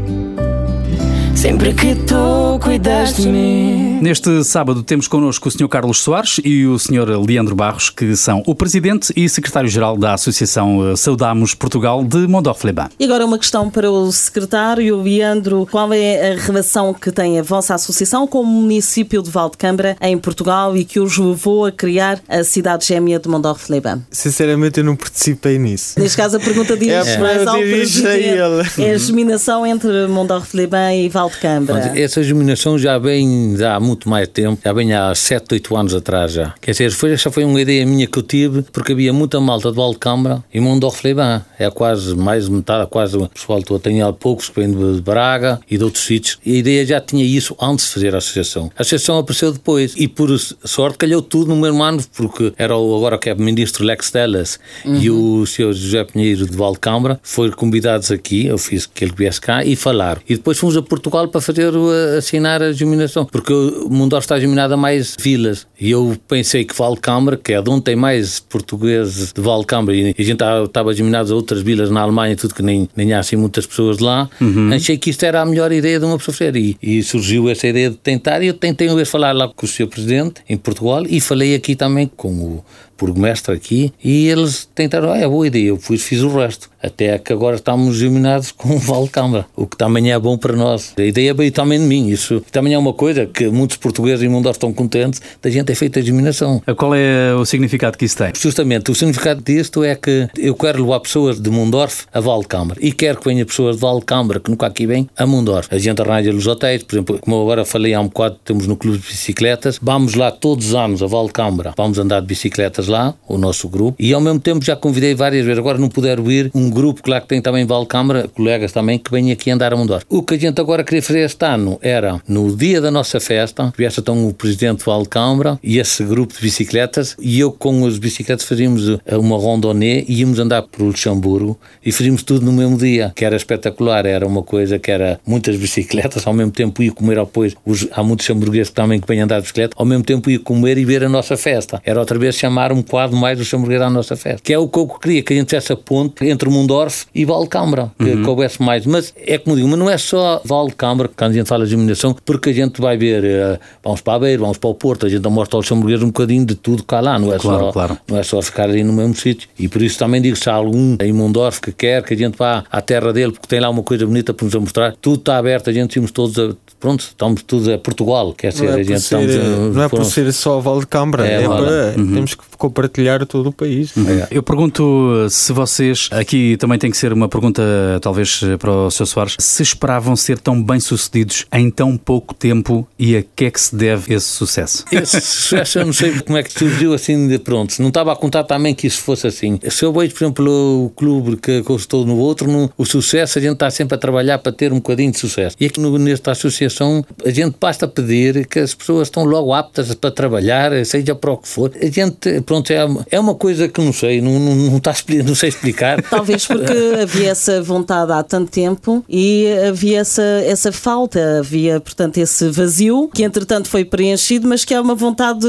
sempre que tu cuidas de mim. Neste sábado temos connosco o Sr. Carlos Soares e o Sr. Leandro Barros, que são o Presidente e Secretário-Geral da Associação eh, Saudamos Portugal de Mondorf-Leban. E agora uma questão para o secretário Leandro. Qual é a relação que tem a vossa associação com o município de Valdecambra, em Portugal, e que os levou a criar a cidade gêmea de Mondorf-Leban? Sinceramente, eu não participei nisso. Neste caso, a pergunta diz É, mais ao Presidente. É a germinação entre Mondorf-Leban e Valdecambra. Essa germinação já vem há muito mais tempo, já vem há 7, 8 anos atrás já. Quer dizer, foi, essa foi uma ideia minha que eu tive, porque havia muita malta de Valdecambra e Mondorf-Leban. É quase mais de metade, quase o pessoal todo. Tem poucos que vêm de Braga e de outros sítios. E a ideia já tinha isso antes de fazer a associação. A associação apareceu depois e por sorte calhou tudo no mesmo ano, porque era o agora que é ministro Lex Teles e o senhor José Pinheiro de Valdecambra foram convidados aqui, eu fiz que ele viesse cá e falaram. E depois fomos a Portugal para fazer assinar a germinação, porque o Mundor está germinado a mais vilas. E eu pensei que Valdecambra, que é de onde tem mais portugueses de Valdecambra, e a gente estava germinado a outras vilas na Alemanha, tudo que nem, nem há assim muitas pessoas de lá, achei que isto era a melhor ideia de uma pessoa fazer. E, e surgiu essa ideia de tentar, e eu tentei uma vez falar lá com o Sr. Presidente, em Portugal, e falei aqui também com o burgomestre aqui, e eles tentaram, ah, é boa ideia, eu fui, fiz o resto. Até que agora estamos germinados com o Valdecambra, o que também é bom para nós. A ideia veio também de mim, isso também é uma coisa que muitos portugueses em Mundor estão contentes da gente ter feito a germinação. Qual é o significado que isso tem? Justamente, o significado disto é que eu quero levar pessoas de Mundorf a Valdecambra e quero que venham pessoas de Valdecambra, que nunca aqui vêm, a Mundorf. A gente arranja nos hotéis, por exemplo, como agora falei há um bocado, temos no clube de bicicletas, vamos lá todos os anos a Valdecambra, vamos andar de bicicletas lá, o nosso grupo, e ao mesmo tempo já convidei várias vezes, agora não puderam ir, um grupo que lá que tem também em Valdecambra, colegas também, que vêm aqui andar a Mundorf. O que a gente agora queria fazer este ano era, no dia da nossa festa, viesse então o presidente de Valdecambra e esse grupo de bicicletas, e eu com as bicicletas fazíamos eh, uma randonnée e íamos andar por Luxemburgo e fazíamos tudo no mesmo dia, que era espetacular, era uma coisa que era muitas bicicletas, ao mesmo tempo ia comer depois, os, há muitos hamburgueses também que vêm andar de bicicleta, ao mesmo tempo ia comer e ver a nossa festa. Era outra vez chamar um quadro mais os hamburgueses à nossa festa, que é o que eu queria, que a gente fizesse a ponte entre Mundorf e Valdecambra, que coubesse mais. Mas é como digo, mas não é só Valdecambra, quando a gente fala de iluminação, porque a gente vai ver, eh, vamos para a Beira, vamos para o Porto, a gente mostra aos hamburgueses um bocadinho de tudo cá lá, não é, Claro, só, claro. não é só ficar ali no mesmo sítio. E por isso também digo, se há algum em Mundorf que quer que a gente vá à terra dele, porque tem lá uma coisa bonita para nos mostrar, tudo está aberto, a gente estamos todos a, pronto, estamos todos a Portugal, quer dizer, Não a é, por gente ser, estamos a- não é por ser só Valdecambra, É, é, para, temos que compartilhar todo o país. Eu pergunto se vocês, aqui também tem que ser uma pergunta talvez para o Sr. Soares, se esperavam ser tão bem-sucedidos em tão pouco tempo e a que é que se deve esse sucesso? Esse sucesso eu não sei como é que surgiu assim de pronto. Não estava a contar também que isso fosse assim. Se eu vejo, por exemplo, o clube que eu estou no outro, no, o sucesso, a gente está sempre a trabalhar para ter um bocadinho de sucesso. E aqui no, nesta associação, a gente basta pedir que as pessoas estão logo aptas para trabalhar, seja para o que for. A gente, pronto, pronto, é, é uma coisa que não sei, não, não, não, está, não sei explicar. Talvez porque havia essa vontade há tanto tempo e havia essa, essa falta, havia, portanto, esse vazio que entretanto foi preenchido, mas que é uma vontade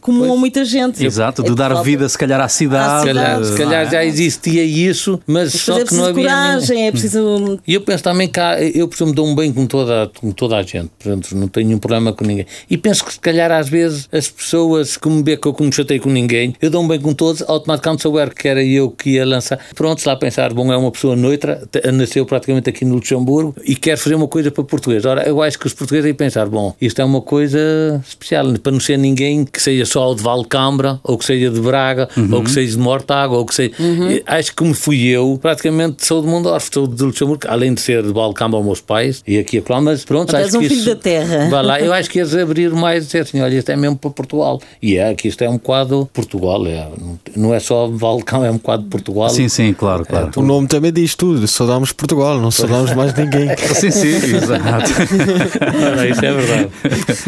comum pois. a muita gente. Exato, de é dar falta... vida se calhar à cidade. Se calhar, se calhar já existia isso, mas, mas só é que não havia. coragem, é preciso. E eu penso também que há, eu, por exemplo, dou um bem com toda, com toda a gente, portanto, não tenho nenhum problema com ninguém. E penso que se calhar às vezes as pessoas que me vê que eu não chatei com ninguém, eu dou um bem com todos, automaticamente souber que era eu que ia lançar. Pronto, lá pensar, bom, é uma pessoa neutra, nasceu praticamente aqui no Luxemburgo e quer fazer uma coisa para português. Ora, eu acho que os portugueses aí pensar, bom, isto é uma coisa especial, para não ser ninguém que seja só de Valcambra, ou que seja de Braga, uhum. ou que seja de Mortágua, ou que seja. Uhum. Acho que como fui eu, praticamente sou de Mondorf, sou de Luxemburgo, além de ser de Valcambra aos meus pais, e aqui a mas pronto, acho és um que filho isso, da terra. Vai lá, eu acho que ias abrir mais e dizer assim, olha, isto é mesmo para Portugal. E é que isto é um quadro Portugal, é, não é só Valcão, é um quadro Portugal. Sim, sim, claro, claro. É, o nome também diz tudo, só damos Portugal, não só damos mais ninguém. sim, sim, exato. isso é verdade.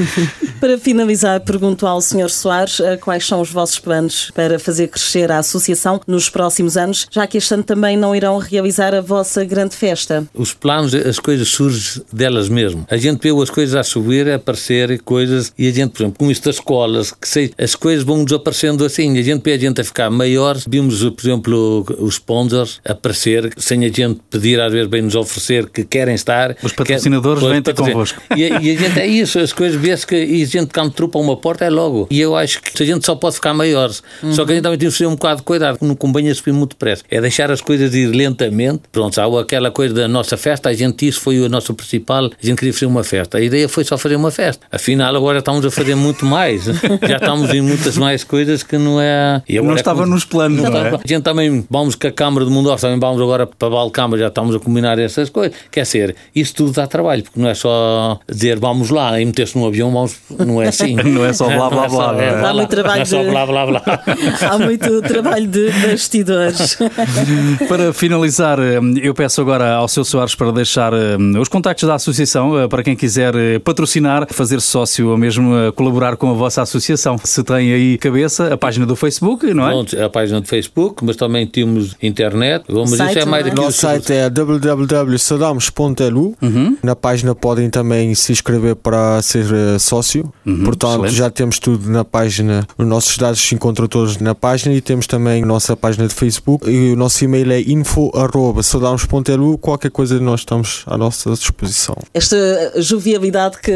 Para finalizar, pergunto ao Sr. Soares eh, quais são os vossos planos para fazer crescer a associação nos próximos anos, já que este ano também não irão realizar a vossa grande festa. Os planos, as coisas surgem delas mesmo. A gente vê as coisas a subir, a aparecer coisas, e a gente, por exemplo, com isto das escolas, que sei, as coisas vão desaparecendo assim, a gente vê a gente a ficar maior. Vimos, por exemplo, os sponsors aparecer, sem a gente pedir, às vezes, bem nos oferecer que querem estar. Os patrocinadores quer, vêm ter convosco. E, e, a gente é isso, as coisas vê-se que e a gente quando trupa uma porta é logo. E eu acho que a gente só pode ficar maior. Uhum. Só que a gente também tem que ter um bocado de cuidado, não convém subir muito depressa. É deixar as coisas ir lentamente. Pronto, há aquela coisa da nossa festa, a gente isso foi o nosso principal, a gente queria fazer uma festa. A ideia foi só fazer uma festa. Afinal, agora estamos a fazer muito mais. Já estamos em muitas mais coisas que não é. E não é estava nos planos, não, não é? A gente também, vamos com a Câmara de Mundorf, também vamos agora para a Balcâmara, já estamos a combinar essas coisas. Quer dizer, isso tudo dá trabalho, porque não é só dizer vamos lá e meter-se num avião, vamos, não é assim. não é só blá blá blá. É, Há muito trabalho é só blá blá blá. Há muito trabalho de bastidores. para finalizar, eu peço agora ao seu Soares para deixar os contactos da associação eh, para quem quiser eh, patrocinar, fazer sócio ou mesmo eh, colaborar com a vossa associação. Se tem aí cabeça, a página do Facebook, não é? Pronto, a página do Facebook, mas também temos internet. Mas site, isso é mais aqui. Nosso site é www.sadamos.lu. Uhum. Na página podem também se inscrever para ser sócio. Uhum. Portanto, Excelente. já temos tudo na página. Os nossos dados se encontram todos na página e temos também a nossa página de Facebook. E o nosso e-mail é info.sadamos.lu. Qualquer coisa nós estamos à nossa disposição. Esta jovialidade que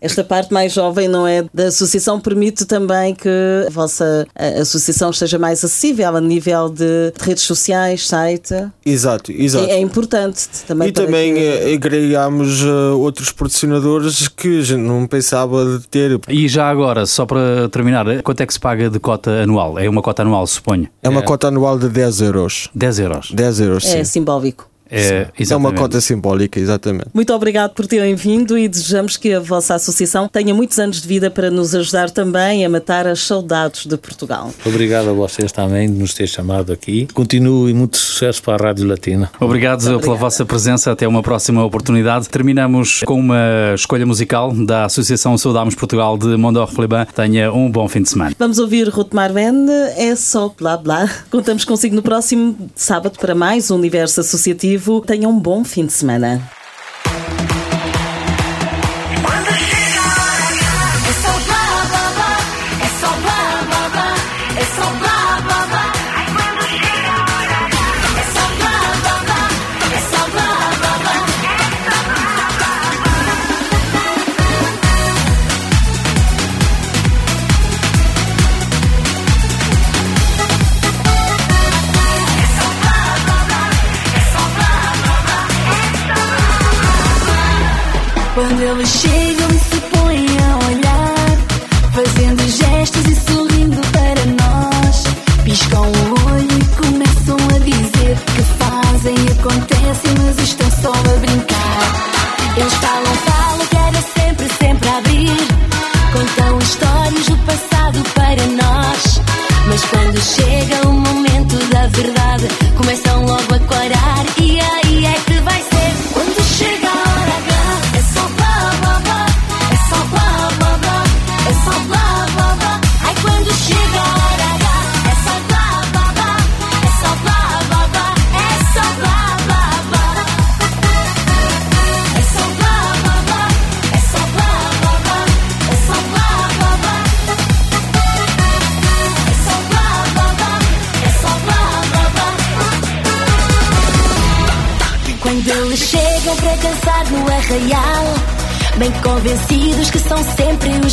esta parte mais jovem, não é? Da associação permite também que a vossa associação esteja mais acessível a nível de redes sociais, site. Exato, exato. É, é importante também. E também que... Eh, agregamos uh, outros patrocinadores que a gente não pensava de ter. E já agora, só para terminar, quanto é que se paga de cota anual? É uma cota anual, suponho? É uma é. cota anual de 10 euros. 10 euros? 10 euros, sim. É simbólico. É, é, uma cota simbólica, exatamente. Muito obrigado por terem vindo e desejamos que a vossa associação tenha muitos anos de vida para nos ajudar também a matar as saudades de Portugal. Obrigado a vocês também de nos ter chamado aqui. Continuo e muito sucesso para a Rádio Latina. Obrigado pela vossa presença. Até uma próxima oportunidade. Terminamos com uma escolha musical da Associação Saudamos Portugal de Mondor-Fleban. Tenha um bom fim de semana. Vamos ouvir Ruth Marven. É só blá blá. Contamos consigo no próximo sábado para mais um Universo Associativo Tenha um bom fim de semana.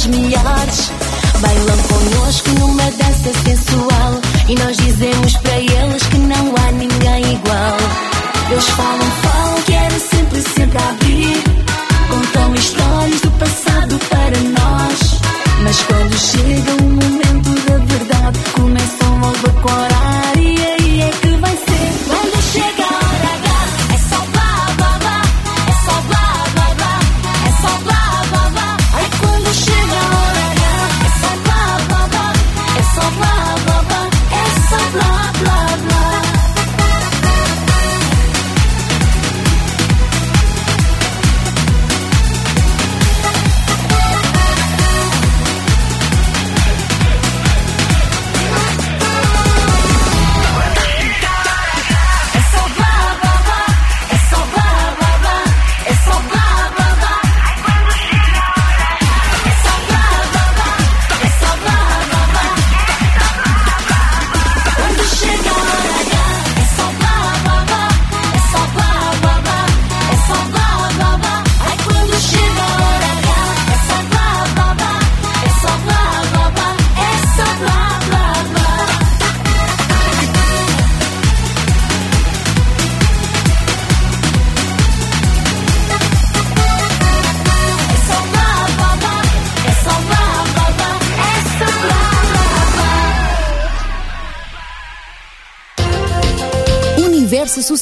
me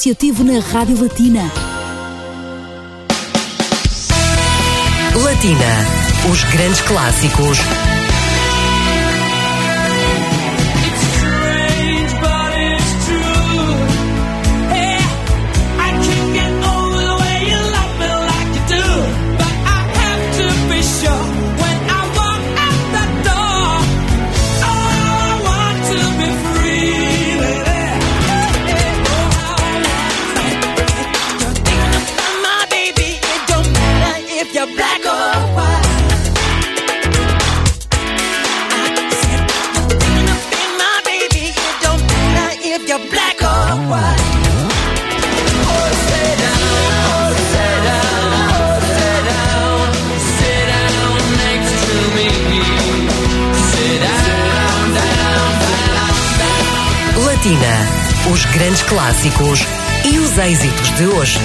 associativo na Rádio Latina. Latina, os grandes clássicos os grandes clássicos e os êxitos de hoje.